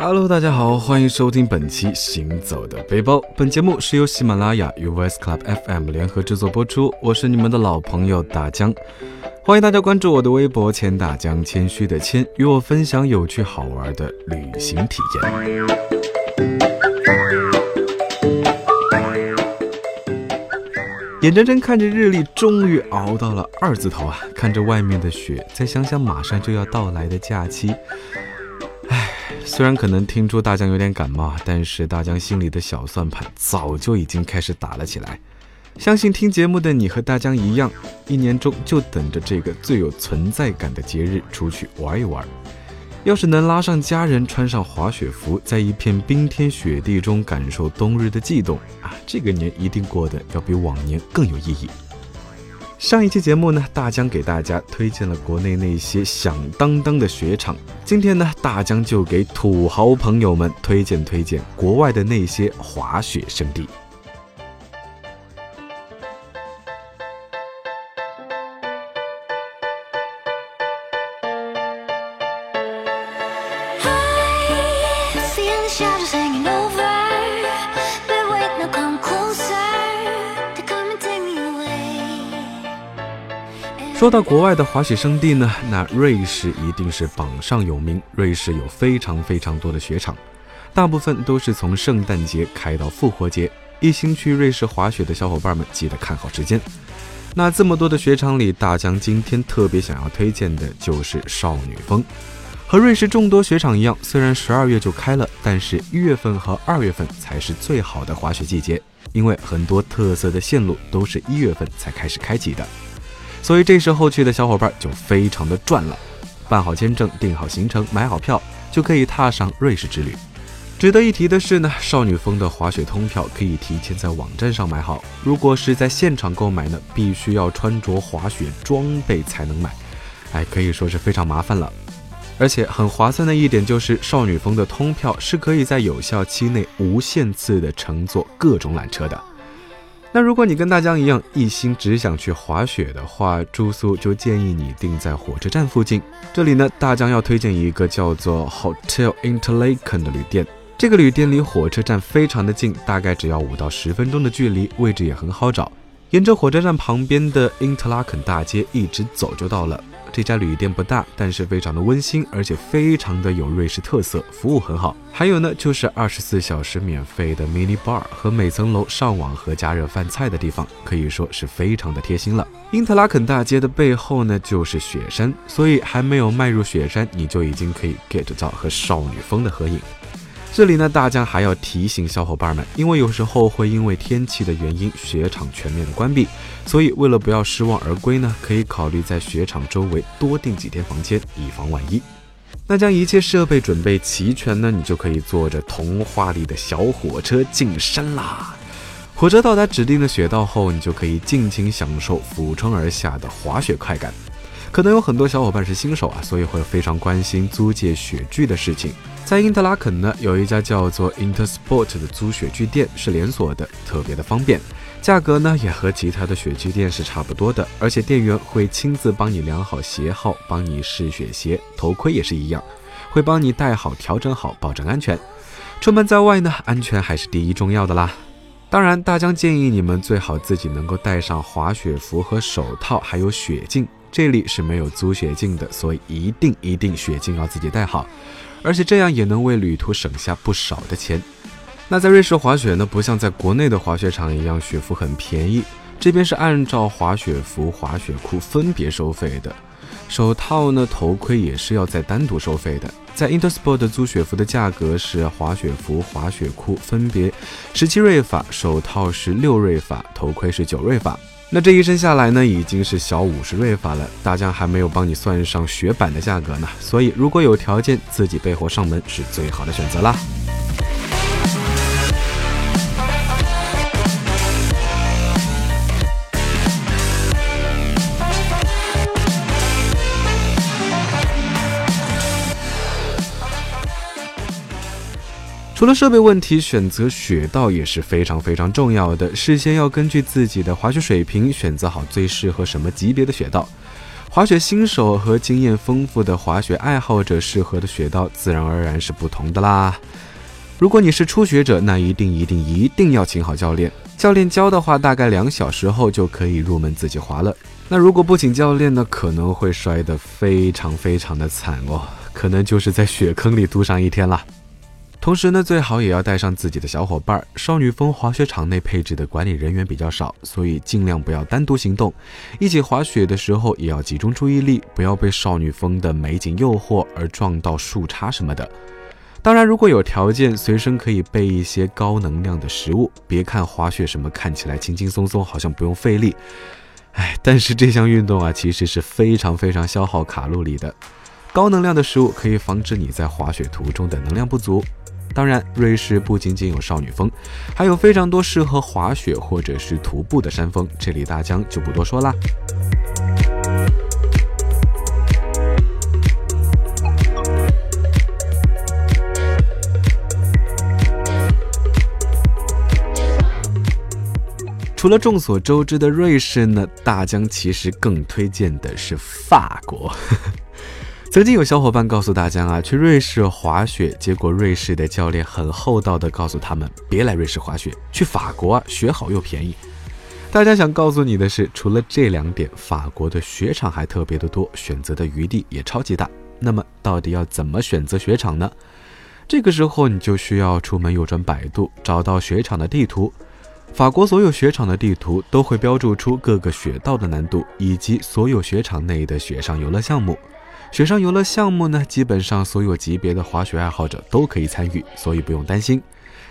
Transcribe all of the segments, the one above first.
Hello，大家好，欢迎收听本期《行走的背包》。本节目是由喜马拉雅与 Voice Club FM 联合制作播出。我是你们的老朋友大江，欢迎大家关注我的微博“千大江”，谦虚的谦，与我分享有趣好玩的旅行体验。眼睁睁看着日历终于熬到了二字头啊，看着外面的雪，再想想马上就要到来的假期。虽然可能听出大江有点感冒，但是大江心里的小算盘早就已经开始打了起来。相信听节目的你和大江一样，一年中就等着这个最有存在感的节日出去玩一玩。要是能拉上家人，穿上滑雪服，在一片冰天雪地中感受冬日的悸动啊，这个年一定过得要比往年更有意义。上一期节目呢，大江给大家推荐了国内那些响当当的雪场。今天呢，大江就给土豪朋友们推荐推荐国外的那些滑雪圣地。说到国外的滑雪胜地呢，那瑞士一定是榜上有名。瑞士有非常非常多的雪场，大部分都是从圣诞节开到复活节。一心去瑞士滑雪的小伙伴们，记得看好时间。那这么多的雪场里，大江今天特别想要推荐的就是少女峰。和瑞士众多雪场一样，虽然十二月就开了，但是一月份和二月份才是最好的滑雪季节，因为很多特色的线路都是一月份才开始开启的。所以这时候去的小伙伴就非常的赚了，办好签证、订好行程、买好票，就可以踏上瑞士之旅。值得一提的是呢，少女峰的滑雪通票可以提前在网站上买好，如果是在现场购买呢，必须要穿着滑雪装备才能买，哎，可以说是非常麻烦了。而且很划算的一点就是，少女峰的通票是可以在有效期内无限次的乘坐各种缆车的。那如果你跟大江一样一心只想去滑雪的话，住宿就建议你定在火车站附近。这里呢，大江要推荐一个叫做 Hotel Interlaken 的旅店。这个旅店离火车站非常的近，大概只要五到十分钟的距离，位置也很好找。沿着火车站旁边的 Interlaken 大街一直走就到了。这家旅店不大，但是非常的温馨，而且非常的有瑞士特色，服务很好。还有呢，就是二十四小时免费的 mini bar 和每层楼上网和加热饭菜的地方，可以说是非常的贴心了。因特拉肯大街的背后呢，就是雪山，所以还没有迈入雪山，你就已经可以 get 到和少女峰的合影。这里呢，大家还要提醒小伙伴们，因为有时候会因为天气的原因，雪场全面的关闭，所以为了不要失望而归呢，可以考虑在雪场周围多订几天房间，以防万一。那将一切设备准备齐全呢，你就可以坐着童话里的小火车进山啦。火车到达指定的雪道后，你就可以尽情享受俯冲而下的滑雪快感。可能有很多小伙伴是新手啊，所以会非常关心租借雪具的事情。在因特拉肯呢，有一家叫做 Intersport 的租雪具店，是连锁的，特别的方便。价格呢也和其他的雪具店是差不多的，而且店员会亲自帮你量好鞋号，帮你试雪鞋，头盔也是一样，会帮你戴好、调整好，保证安全。出门在外呢，安全还是第一重要的啦。当然，大江建议你们最好自己能够带上滑雪服和手套，还有雪镜。这里是没有租雪镜的，所以一定一定雪镜要自己带好，而且这样也能为旅途省下不少的钱。那在瑞士滑雪呢，不像在国内的滑雪场一样，雪服很便宜，这边是按照滑雪服、滑雪裤分别收费的，手套呢、头盔也是要再单独收费的。在 Intersport 租雪服的价格是滑雪服、滑雪裤分别十七瑞法，手套是六瑞法，头盔是九瑞法。那这一身下来呢，已经是小五十瑞法了。大家还没有帮你算上雪板的价格呢，所以如果有条件，自己备货上门是最好的选择啦。除了设备问题，选择雪道也是非常非常重要的。事先要根据自己的滑雪水平选择好最适合什么级别的雪道。滑雪新手和经验丰富的滑雪爱好者适合的雪道自然而然是不同的啦。如果你是初学者，那一定一定一定要请好教练。教练教的话，大概两小时后就可以入门自己滑了。那如果不请教练呢，可能会摔得非常非常的惨哦，可能就是在雪坑里度上一天了。同时呢，最好也要带上自己的小伙伴。少女峰滑雪场内配置的管理人员比较少，所以尽量不要单独行动。一起滑雪的时候，也要集中注意力，不要被少女峰的美景诱惑而撞到树杈什么的。当然，如果有条件，随身可以备一些高能量的食物。别看滑雪什么看起来轻轻松松，好像不用费力，哎，但是这项运动啊，其实是非常非常消耗卡路里的。高能量的食物可以防止你在滑雪途中的能量不足。当然，瑞士不仅仅有少女峰，还有非常多适合滑雪或者是徒步的山峰，这里大江就不多说啦。除了众所周知的瑞士呢，大江其实更推荐的是法国。曾经有小伙伴告诉大家啊，去瑞士滑雪，结果瑞士的教练很厚道的告诉他们，别来瑞士滑雪，去法国啊，雪好又便宜。大家想告诉你的是，除了这两点，法国的雪场还特别的多，选择的余地也超级大。那么到底要怎么选择雪场呢？这个时候你就需要出门右转百度，找到雪场的地图。法国所有雪场的地图都会标注出各个雪道的难度，以及所有雪场内的雪上游乐项目。雪上游乐项目呢，基本上所有级别的滑雪爱好者都可以参与，所以不用担心。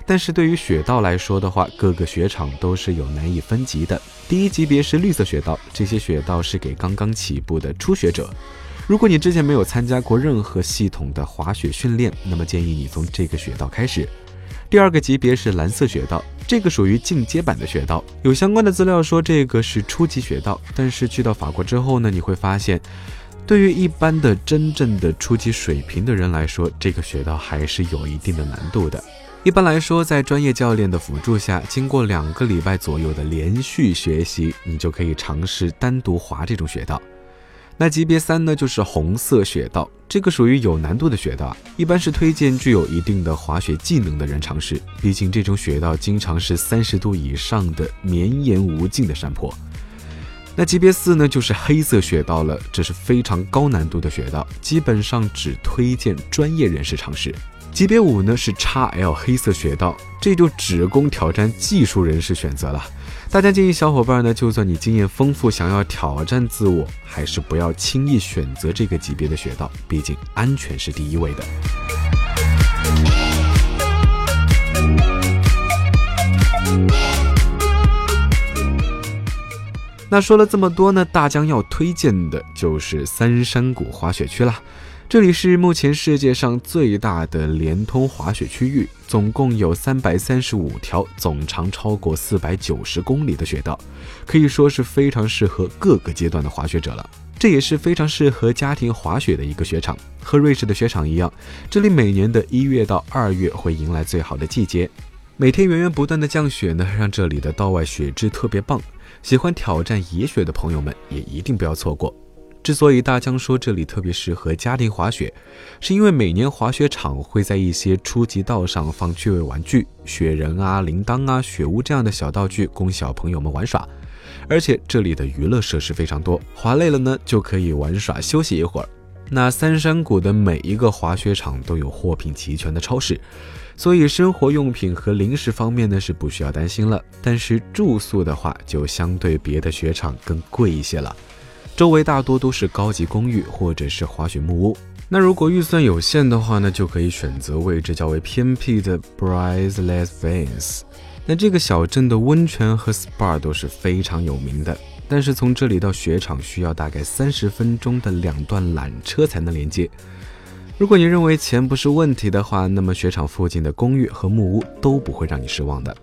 但是对于雪道来说的话，各个雪场都是有难易分级的。第一级别是绿色雪道，这些雪道是给刚刚起步的初学者。如果你之前没有参加过任何系统的滑雪训练，那么建议你从这个雪道开始。第二个级别是蓝色雪道，这个属于进阶版的雪道。有相关的资料说这个是初级雪道，但是去到法国之后呢，你会发现，对于一般的真正的初级水平的人来说，这个雪道还是有一定的难度的。一般来说，在专业教练的辅助下，经过两个礼拜左右的连续学习，你就可以尝试单独滑这种雪道。那级别三呢，就是红色雪道，这个属于有难度的雪道，一般是推荐具有一定的滑雪技能的人尝试，毕竟这种雪道经常是三十度以上的绵延无尽的山坡。那级别四呢，就是黑色雪道了，这是非常高难度的雪道，基本上只推荐专业人士尝试。级别五呢是 XL 黑色雪道，这就只供挑战技术人士选择了。大家建议小伙伴呢，就算你经验丰富，想要挑战自我，还是不要轻易选择这个级别的雪道，毕竟安全是第一位的。那说了这么多呢，大江要推荐的就是三山谷滑雪区了。这里是目前世界上最大的连通滑雪区域，总共有三百三十五条，总长超过四百九十公里的雪道，可以说是非常适合各个阶段的滑雪者了。这也是非常适合家庭滑雪的一个雪场。和瑞士的雪场一样，这里每年的一月到二月会迎来最好的季节，每天源源不断的降雪呢，让这里的道外雪质特别棒。喜欢挑战野雪的朋友们也一定不要错过。之所以大江说这里特别适合家庭滑雪，是因为每年滑雪场会在一些初级道上放趣味玩具、雪人啊、铃铛啊、雪屋这样的小道具供小朋友们玩耍。而且这里的娱乐设施非常多，滑累了呢就可以玩耍休息一会儿。那三山谷的每一个滑雪场都有货品齐全的超市，所以生活用品和零食方面呢是不需要担心了。但是住宿的话就相对别的雪场更贵一些了。周围大多都是高级公寓或者是滑雪木屋。那如果预算有限的话呢，就可以选择位置较为偏僻的 b r i z l e s v a n s 那这个小镇的温泉和 SPA 都是非常有名的，但是从这里到雪场需要大概三十分钟的两段缆车才能连接。如果你认为钱不是问题的话，那么雪场附近的公寓和木屋都不会让你失望的。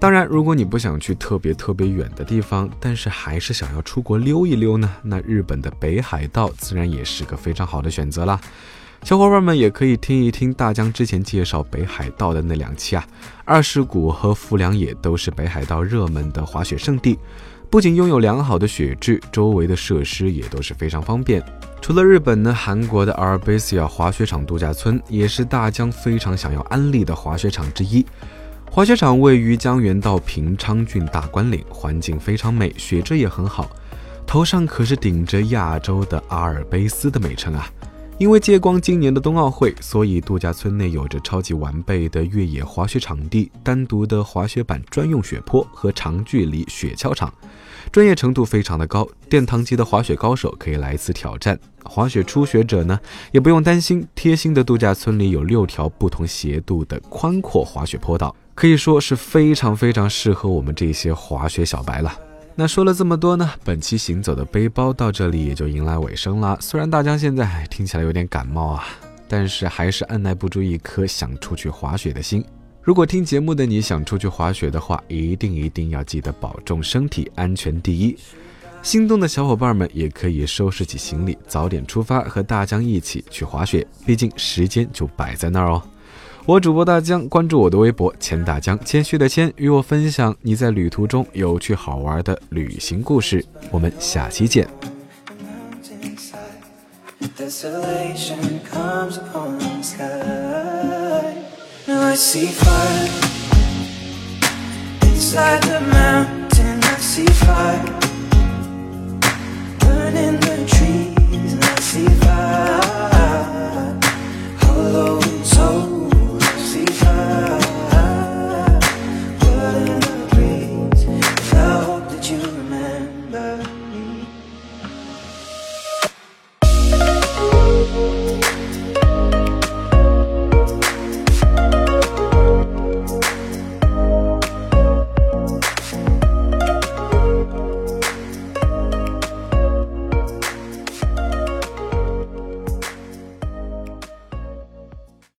当然，如果你不想去特别特别远的地方，但是还是想要出国溜一溜呢，那日本的北海道自然也是个非常好的选择啦。小伙伴们也可以听一听大江之前介绍北海道的那两期啊，二世谷和富良野都是北海道热门的滑雪胜地，不仅拥有良好的雪质，周围的设施也都是非常方便。除了日本呢，韩国的阿尔卑斯亚滑雪场度假村也是大江非常想要安利的滑雪场之一。滑雪场位于江原道平昌郡大关岭，环境非常美，雪质也很好，头上可是顶着亚洲的阿尔卑斯的美称啊！因为借光今年的冬奥会，所以度假村内有着超级完备的越野滑雪场地、单独的滑雪板专用雪坡和长距离雪橇场，专业程度非常的高，殿堂级的滑雪高手可以来此挑战。滑雪初学者呢，也不用担心，贴心的度假村里有六条不同斜度的宽阔滑雪坡道，可以说是非常非常适合我们这些滑雪小白了。那说了这么多呢，本期行走的背包到这里也就迎来尾声了。虽然大江现在听起来有点感冒啊，但是还是按耐不住一颗想出去滑雪的心。如果听节目的你想出去滑雪的话，一定一定要记得保重身体，安全第一。心动的小伙伴们也可以收拾起行李，早点出发，和大江一起去滑雪。毕竟时间就摆在那儿哦。我主播大江，关注我的微博“钱大江”，谦虚的谦，与我分享你在旅途中有趣好玩的旅行故事。我们下期见。Burning the tree